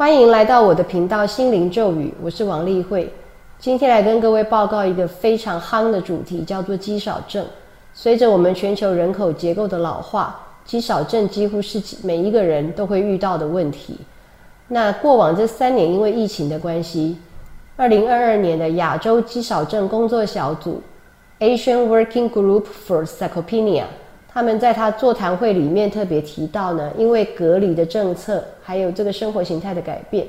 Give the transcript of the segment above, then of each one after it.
欢迎来到我的频道心灵咒语，我是王丽慧。今天来跟各位报告一个非常夯的主题，叫做肌少症。随着我们全球人口结构的老化，肌少症几乎是每一个人都会遇到的问题。那过往这三年，因为疫情的关系，二零二二年的亚洲肌少症工作小组 （Asian Working Group for Sarcopenia）。他们在他座谈会里面特别提到呢，因为隔离的政策，还有这个生活形态的改变，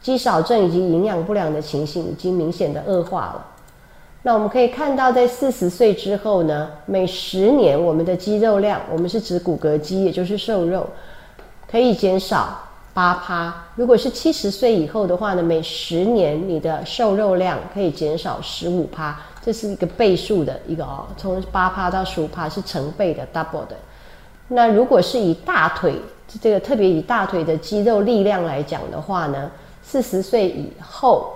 肌少症以及营养不良的情形已经明显的恶化了。那我们可以看到，在四十岁之后呢，每十年我们的肌肉量，我们是指骨骼肌，也就是瘦肉，可以减少八趴。如果是七十岁以后的话呢，每十年你的瘦肉量可以减少十五趴。这是一个倍数的一个哦，从八趴到十五趴是成倍的 double 的。那如果是以大腿这个特别以大腿的肌肉力量来讲的话呢，四十岁以后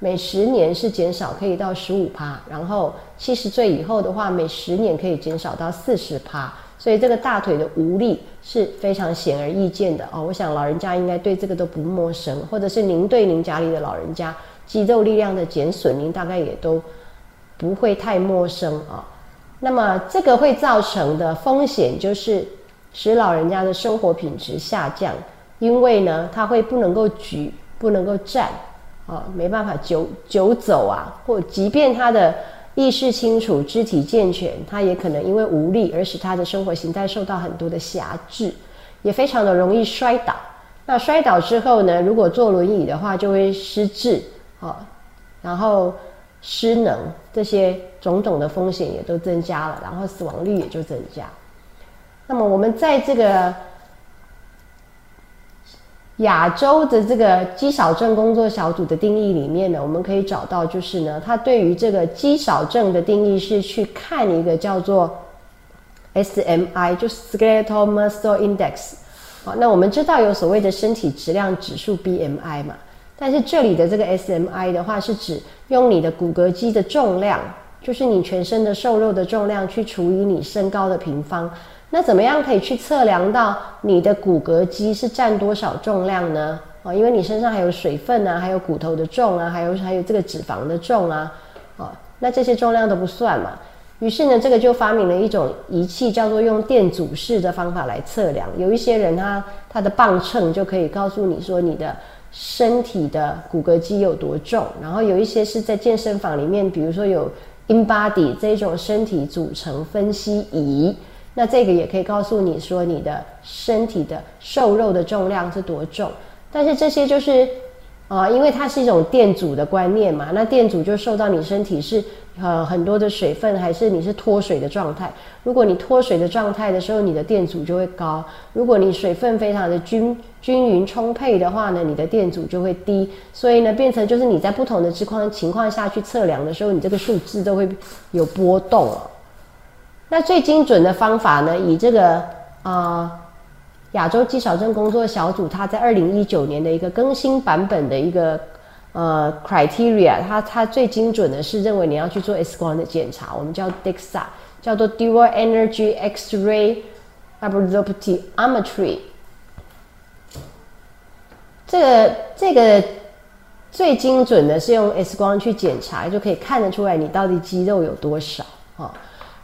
每十年是减少可以到十五趴，然后七十岁以后的话，每十年可以减少到四十趴。所以这个大腿的无力是非常显而易见的哦。我想老人家应该对这个都不陌生，或者是您对您家里的老人家肌肉力量的减损，您大概也都。不会太陌生啊，那么这个会造成的风险就是使老人家的生活品质下降，因为呢，他会不能够举，不能够站，啊，没办法久久走啊，或即便他的意识清楚、肢体健全，他也可能因为无力而使他的生活形态受到很多的辖制，也非常的容易摔倒。那摔倒之后呢，如果坐轮椅的话，就会失智啊，然后。失能这些种种的风险也都增加了，然后死亡率也就增加。那么我们在这个亚洲的这个肌少症工作小组的定义里面呢，我们可以找到，就是呢，它对于这个肌少症的定义是去看一个叫做 SMI，就 Skeletal Muscle Index。好，那我们知道有所谓的身体质量指数 BMI 嘛。但是这里的这个 SMI 的话，是指用你的骨骼肌的重量，就是你全身的瘦肉的重量，去除以你身高的平方。那怎么样可以去测量到你的骨骼肌是占多少重量呢？啊，因为你身上还有水分啊，还有骨头的重啊，还有还有这个脂肪的重啊，啊，那这些重量都不算嘛。于是呢，这个就发明了一种仪器，叫做用电阻式的方法来测量。有一些人他他的磅秤就可以告诉你说你的。身体的骨骼肌有多重？然后有一些是在健身房里面，比如说有 InBody 这种身体组成分析仪，那这个也可以告诉你说你的身体的瘦肉的重量是多重。但是这些就是啊，因为它是一种电阻的观念嘛，那电阻就受到你身体是。呃，很多的水分还是你是脱水的状态。如果你脱水的状态的时候，你的电阻就会高；如果你水分非常的均均匀充沛的话呢，你的电阻就会低。所以呢，变成就是你在不同的情况情况下去测量的时候，你这个数字都会有波动了。那最精准的方法呢，以这个啊亚洲肌少症工作小组，它在二零一九年的一个更新版本的一个。呃，criteria，它它最精准的是认为你要去做 X 光的检查，我们叫 DEXA，叫做 Dual Energy X-ray Absorptiometry。这个这个最精准的是用 X 光去检查，就可以看得出来你到底肌肉有多少啊。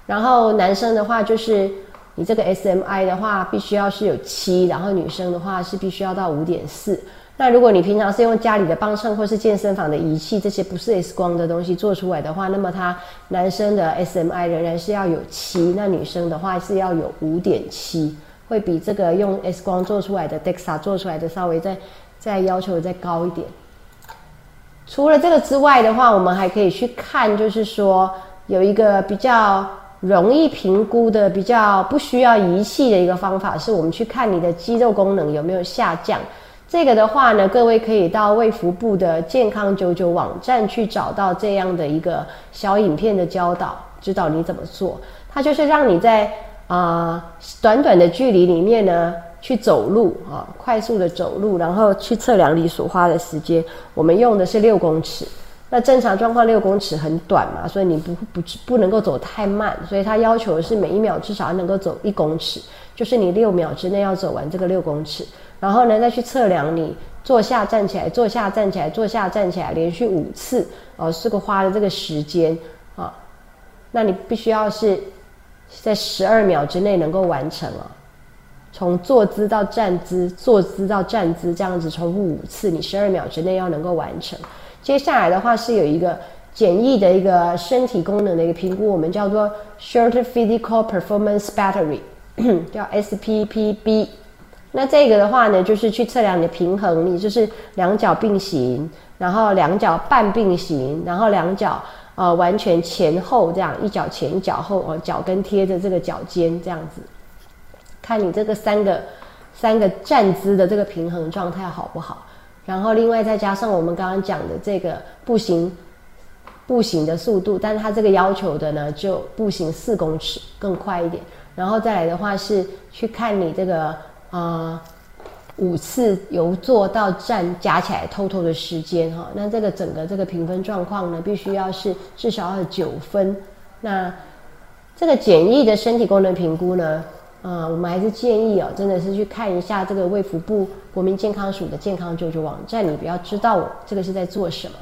然后男生的话就是你这个 SMI 的话必须要是有七，然后女生的话是必须要到五点四。那如果你平常是用家里的磅秤或是健身房的仪器，这些不是 X 光的东西做出来的话，那么它男生的 SMI 仍然是要有七，那女生的话是要有五点七，会比这个用 X 光做出来的 DEXA 做出来的稍微再再要求再高一点。除了这个之外的话，我们还可以去看，就是说有一个比较容易评估的、比较不需要仪器的一个方法，是我们去看你的肌肉功能有没有下降。这个的话呢，各位可以到卫福部的健康九九网站去找到这样的一个小影片的教导，指导你怎么做。它就是让你在啊短短的距离里面呢去走路啊，快速的走路，然后去测量你所花的时间。我们用的是六公尺，那正常状况六公尺很短嘛，所以你不不不能够走太慢，所以它要求的是每一秒至少能够走一公尺，就是你六秒之内要走完这个六公尺。然后呢，再去测量你坐下站起来，坐下站起来，坐下站起来，连续五次哦，是个花的这个时间啊。那你必须要是在十二秒之内能够完成啊。从坐姿到站姿，坐姿到站姿，这样子重复五次，你十二秒之内要能够完成。接下来的话是有一个简易的一个身体功能的一个评估，我们叫做 Short Physical Performance Battery，叫 SPPB。那这个的话呢，就是去测量你的平衡力，就是两脚并行，然后两脚半并行，然后两脚呃完全前后这样，一脚前一脚后，哦脚跟贴着这个脚尖这样子，看你这个三个三个站姿的这个平衡状态好不好？然后另外再加上我们刚刚讲的这个步行步行的速度，但是它这个要求的呢，就步行四公尺更快一点。然后再来的话是去看你这个。啊，五次由坐到站加起来偷偷的时间哈，那这个整个这个评分状况呢，必须要是至少要九分。那这个简易的身体功能评估呢，呃，我们还是建议哦，真的是去看一下这个卫福部国民健康署的健康救助网站，你比较知道我这个是在做什么。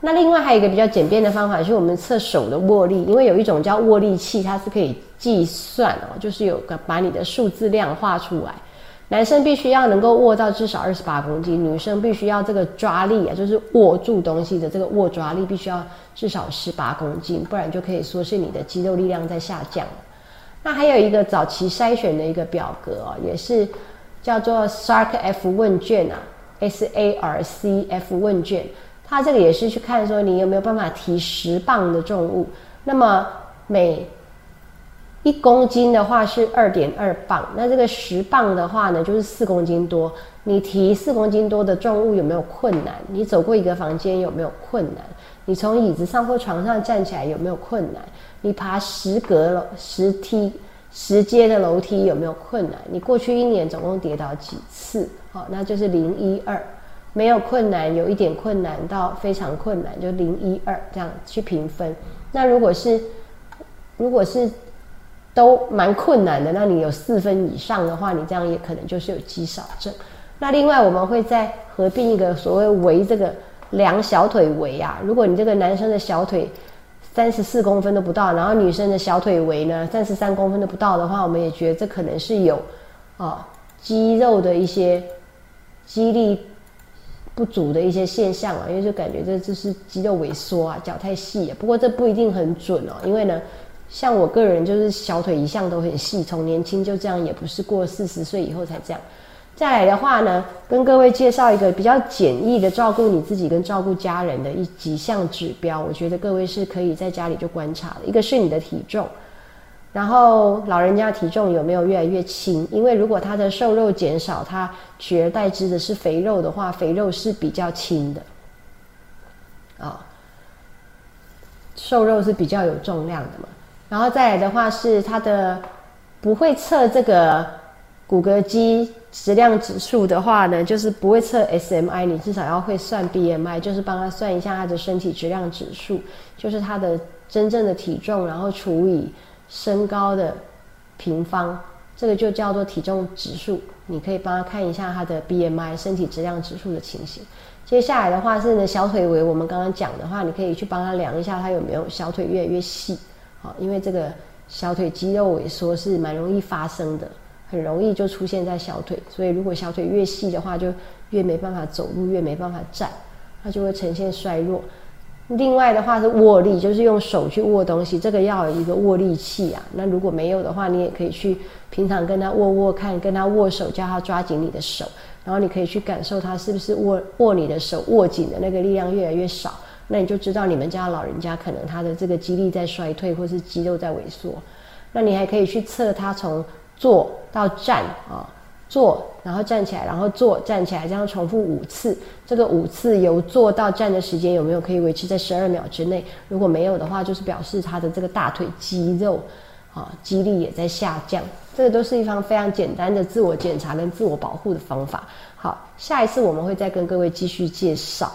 那另外还有一个比较简便的方法，是我们测手的握力，因为有一种叫握力器，它是可以计算哦，就是有个把你的数字量画出来。男生必须要能够握到至少二十八公斤，女生必须要这个抓力啊，就是握住东西的这个握抓力必须要至少十八公斤，不然就可以说是你的肌肉力量在下降。那还有一个早期筛选的一个表格哦，也是叫做 SARC F 问卷啊，S A R C F 问卷，它这个也是去看说你有没有办法提十磅的重物，那么每一公斤的话是二点二磅，那这个十磅的话呢，就是四公斤多。你提四公斤多的重物有没有困难？你走过一个房间有没有困难？你从椅子上或床上站起来有没有困难？你爬十格楼、十梯、十阶的楼梯有没有困难？你过去一年总共跌倒几次？好，那就是零一二，没有困难，有一点困难到非常困难，就零一二这样去评分。那如果是，如果是。都蛮困难的。那你有四分以上的话，你这样也可能就是有肌少症。那另外我们会再合并一个所谓围这个量小腿围啊。如果你这个男生的小腿三十四公分都不到，然后女生的小腿围呢三十三公分都不到的话，我们也觉得这可能是有啊肌肉的一些肌力不足的一些现象啊，因为就感觉这就是肌肉萎缩啊，脚太细。不过这不一定很准哦，因为呢。像我个人就是小腿一向都很细，从年轻就这样，也不是过四十岁以后才这样。再来的话呢，跟各位介绍一个比较简易的照顾你自己跟照顾家人的一几项指标，我觉得各位是可以在家里就观察的。一个是你的体重，然后老人家体重有没有越来越轻？因为如果他的瘦肉减少，他取而代之的是肥肉的话，肥肉是比较轻的啊，瘦肉是比较有重量的嘛。然后再来的话是他的不会测这个骨骼肌质量指数的话呢，就是不会测 SMI，你至少要会算 BMI，就是帮他算一下他的身体质量指数，就是他的真正的体重，然后除以身高的平方，这个就叫做体重指数。你可以帮他看一下他的 BMI 身体质量指数的情形。接下来的话是呢小腿围，我们刚刚讲的话，你可以去帮他量一下他有没有小腿越来越细。好，因为这个小腿肌肉萎缩是蛮容易发生的，很容易就出现在小腿，所以如果小腿越细的话，就越没办法走路，越没办法站，它就会呈现衰弱。另外的话是握力，就是用手去握东西，这个要有一个握力器啊。那如果没有的话，你也可以去平常跟他握握看，跟他握手，叫他抓紧你的手，然后你可以去感受他是不是握握你的手握紧的那个力量越来越少。那你就知道你们家老人家可能他的这个肌力在衰退，或是肌肉在萎缩。那你还可以去测他从坐到站啊，坐然后站起来，然后坐站起来，这样重复五次。这个五次由坐到站的时间有没有可以维持在十二秒之内？如果没有的话，就是表示他的这个大腿肌肉啊肌力也在下降。这个都是一方非常简单的自我检查跟自我保护的方法。好，下一次我们会再跟各位继续介绍。